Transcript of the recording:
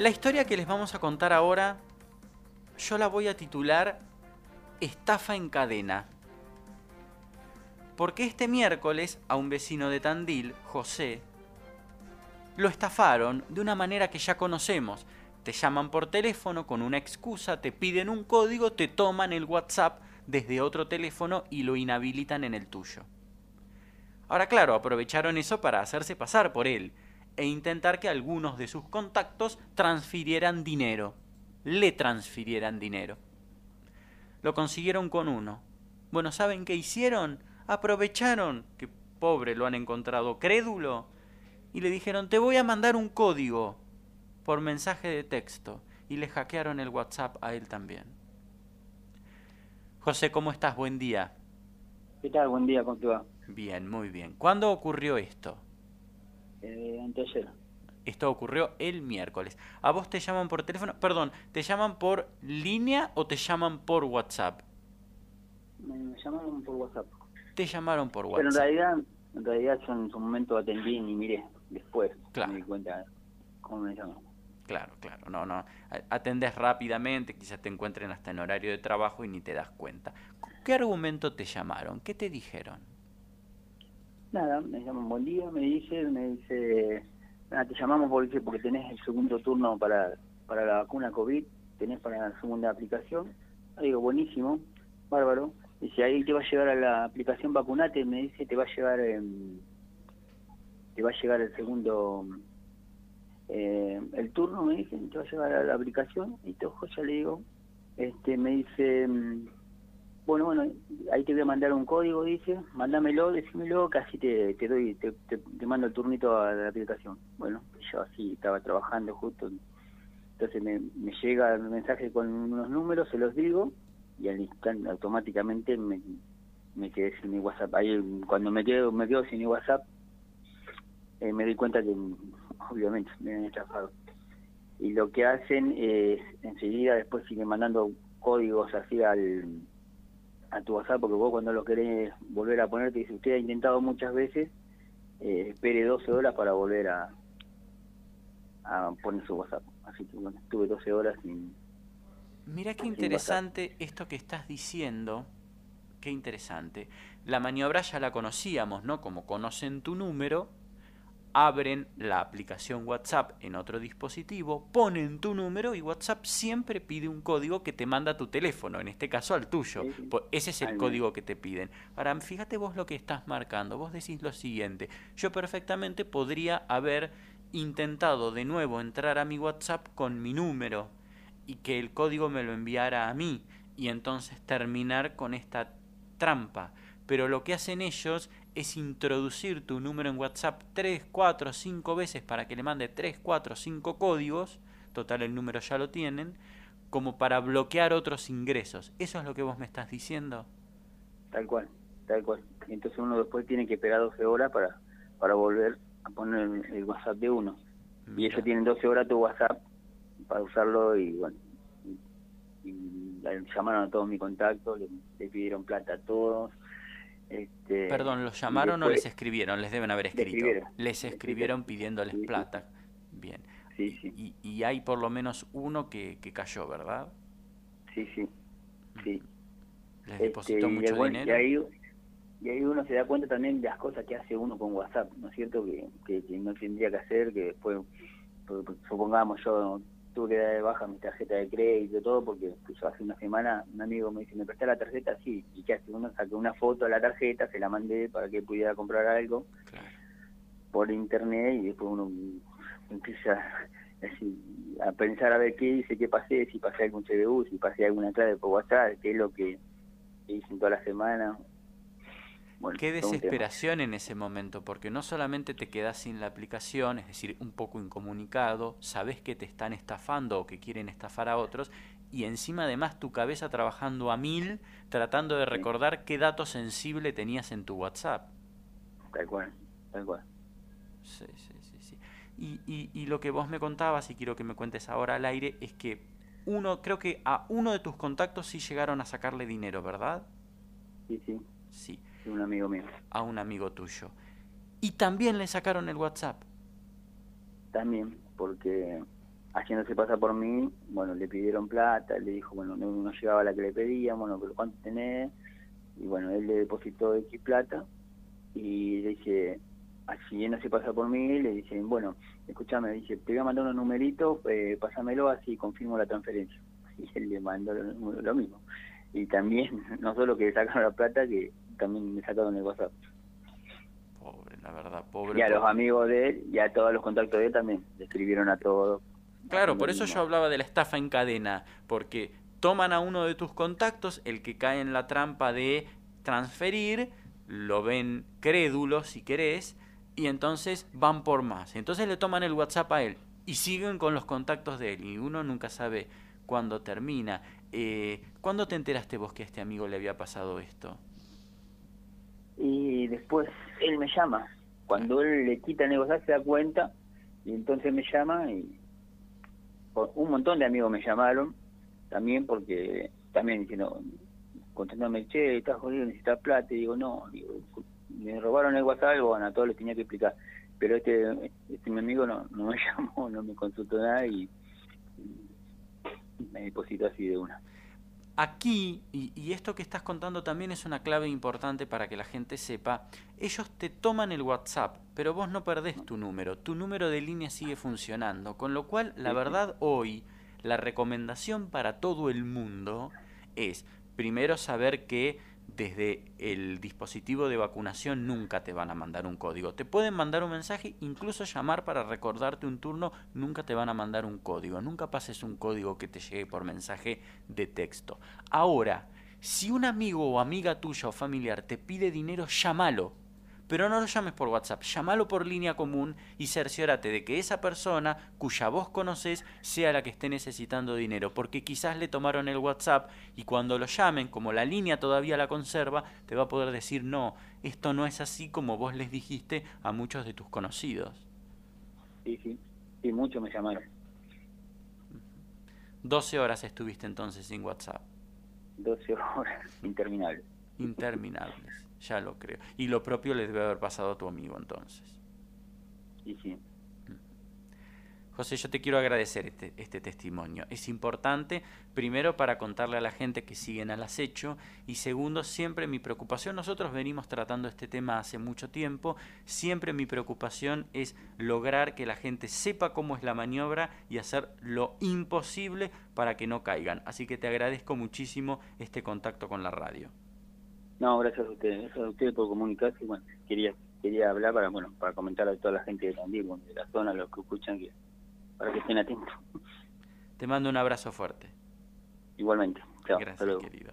La historia que les vamos a contar ahora, yo la voy a titular Estafa en cadena. Porque este miércoles a un vecino de Tandil, José, lo estafaron de una manera que ya conocemos. Te llaman por teléfono con una excusa, te piden un código, te toman el WhatsApp desde otro teléfono y lo inhabilitan en el tuyo. Ahora claro, aprovecharon eso para hacerse pasar por él e intentar que algunos de sus contactos transfirieran dinero, le transfirieran dinero. Lo consiguieron con uno. Bueno, ¿saben qué hicieron? Aprovecharon que pobre lo han encontrado crédulo y le dijeron, te voy a mandar un código por mensaje de texto y le hackearon el WhatsApp a él también. José, ¿cómo estás? Buen día. ¿Qué tal? Buen día, ¿cómo te va? Bien, muy bien. ¿Cuándo ocurrió esto? Eh, anteayer. Esto ocurrió el miércoles. ¿A vos te llaman por teléfono? Perdón, ¿te llaman por línea o te llaman por WhatsApp? Me llamaron por WhatsApp. Te llamaron por WhatsApp. Pero en realidad, en realidad yo en su momento atendí y miré después. Claro. Me di cuenta cómo me llaman. Claro, claro, no, no. Atendés rápidamente, quizás te encuentren hasta en horario de trabajo y ni te das cuenta. ¿Qué argumento te llamaron? ¿Qué te dijeron? Nada, me llaman buen día, me dice, me dice, nada, te llamamos porque, porque tenés el segundo turno para, para la vacuna COVID, tenés para la segunda aplicación. Digo, buenísimo, bárbaro. Dice, ahí te va a llegar a la aplicación vacunate, me dice, te va a llegar, em, te va a llegar el segundo, eh, el turno, me dice, te va a llegar a la aplicación, y te ojo, ya le digo, este, me dice, bueno, bueno, ahí te voy a mandar un código, dice, mándamelo, decímelo, casi te, te doy, te, mando el turnito a la aplicación. Bueno, yo así estaba trabajando justo, entonces me, me llega el mensaje con unos números, se los digo, y al instante automáticamente me, me quedé sin mi WhatsApp. Ahí cuando me quedo, me quedo sin mi WhatsApp, eh, me doy cuenta que obviamente me han estafado. Y lo que hacen es enseguida después siguen mandando códigos así al a tu WhatsApp, porque vos cuando lo querés volver a poner, te dice, usted ha intentado muchas veces, eh, espere 12 horas para volver a, a poner su WhatsApp. Así que bueno, estuve 12 horas sin... Mira qué sin interesante esto que estás diciendo, qué interesante. La maniobra ya la conocíamos, ¿no? Como conocen tu número, abren la aplicación WhatsApp en otro dispositivo, ponen tu número y WhatsApp siempre pide un código que te manda a tu teléfono, en este caso al tuyo. Po- Ese es el código que te piden. Ahora, fíjate vos lo que estás marcando. Vos decís lo siguiente, yo perfectamente podría haber intentado de nuevo entrar a mi WhatsApp con mi número y que el código me lo enviara a mí y entonces terminar con esta trampa. Pero lo que hacen ellos es introducir tu número en WhatsApp 3, 4, 5 veces para que le mande 3, 4, 5 códigos, total el número ya lo tienen, como para bloquear otros ingresos. ¿Eso es lo que vos me estás diciendo? Tal cual, tal cual. Y entonces uno después tiene que esperar 12 horas para, para volver a poner el, el WhatsApp de uno. Y ellos tienen 12 horas tu WhatsApp para usarlo y bueno, y, y la- llamaron a todos mis contactos, le, le pidieron plata a todos. Este, Perdón, ¿los llamaron o les escribieron? Les deben haber escrito. escribieron. Les escribieron pidiéndoles Sí, plata. Bien. Sí, sí, Y, y hay por lo menos uno que, que cayó, ¿verdad? sí, sí, sí. Les Este, depositó y, mucho bueno, dinero. y ahí, y ahí uno se da cuenta también de las cosas que hace uno con WhatsApp, ¿no es cierto? Que, que, que no tendría que hacer, que después, supongamos, yo tuve que dar de baja mi tarjeta de crédito y todo, porque pues, hace una semana un amigo me dice, ¿me prestás la tarjeta? Sí, y qué hace uno, saqué una foto de la tarjeta, se la mandé para que pudiera comprar algo Claro. por internet y después uno empieza así, a pensar a ver qué hice, qué pasé, si pasé algún CBU, si pasé alguna clave por WhatsApp, qué es lo que que hice en toda la semana. Bueno, Qué desesperación en ese momento, porque no solamente te quedas sin la aplicación, es decir, un poco incomunicado, sabes que te están estafando o que quieren estafar a otros, y encima además tu cabeza trabajando a mil, tratando de Sí. recordar qué dato sensible tenías en tu WhatsApp. Tal cual, tal cual. Sí, sí, sí, sí. Y, y, y lo que vos me contabas, y quiero que me cuentes ahora al aire, es que uno, creo que a uno de tus contactos sí llegaron a sacarle dinero, ¿verdad? Sí, sí, Sí, sí, un amigo mío. a un amigo tuyo. Y también le sacaron el WhatsApp. También, porque haciéndose pasar por mí, bueno, le pidieron plata, le dijo, bueno, no, llegaba la que le pedía, bueno, pero ¿cuánto tenés? Y bueno, él le depositó X plata y le dice, así no se pasa por mí, le dicen, bueno, escúchame, dice, te voy a mandar unos numeritos, eh, pásamelo así confirmo la transferencia. Y él le mandó lo, mismo. Y también, no solo que le sacaron la plata, que también me sacaron el WhatsApp. Pobre, la verdad, pobre. Y a los amigos de él y a todos los contactos de él también, le escribieron a todos. Claro, por eso yo hablaba de la estafa en cadena, porque toman a uno de tus contactos, el que cae en la trampa de transferir, lo ven crédulo si querés, y entonces van por más. Entonces le toman el WhatsApp a él y siguen con los contactos de él y uno nunca sabe cuándo termina. Eh, ¿Cuándo te enteraste vos que a este amigo le había pasado esto? Y después él me llama. Cuando él le quita el negocio se da cuenta y entonces me llama y un montón de amigos me llamaron también porque también diciendo contándome che estás jodido necesitas plata y digo no digo me robaron el WhatsApp, bueno, a todos les tenía que explicar. Pero este, este mi amigo no, no me llamó, no me consultó nada y, me depositó así de una. Aquí, y, y, esto que estás contando también es una clave importante para que la gente sepa, ellos te toman el WhatsApp, pero vos no perdés tu número, tu número de línea sigue funcionando, con lo cual la verdad hoy, la recomendación para todo el mundo es primero saber que desde el dispositivo de vacunación nunca te van a mandar un código. Te pueden mandar un mensaje, incluso llamar para recordarte un turno, nunca te van a mandar un código. Nunca pases un código que te llegue por mensaje de texto. Ahora, si un amigo o amiga tuya o familiar te pide dinero, llámalo pero no lo llames por WhatsApp, llámalo por línea común y cerciórate de que esa persona cuya voz conoces sea la que esté necesitando dinero, porque quizás le tomaron el WhatsApp y cuando lo llamen, como la línea todavía la conserva, te va a poder decir no, esto no es así como vos les dijiste a muchos de tus conocidos. Sí, sí, sí, muchos me llamaron. 12 horas estuviste entonces sin WhatsApp. 12 horas, interminables. Interminables. Ya lo creo. Y lo propio le debe haber pasado a tu amigo entonces. Sí, sí. José, yo te quiero agradecer este, este, testimonio. Es importante, primero, para contarle a la gente que siguen al acecho, y segundo, siempre mi preocupación, nosotros venimos tratando este tema hace mucho tiempo, siempre mi preocupación es lograr que la gente sepa cómo es la maniobra y hacer lo imposible para que no caigan. Así que te agradezco muchísimo este contacto con la radio. No, gracias a ustedes, gracias a ustedes por comunicarse. Bueno, quería quería hablar para bueno para comentar a toda la gente de Tandil, de la zona, los que escuchan, que, para que estén atentos. Te mando un abrazo fuerte. Igualmente. Chao, gracias, querido.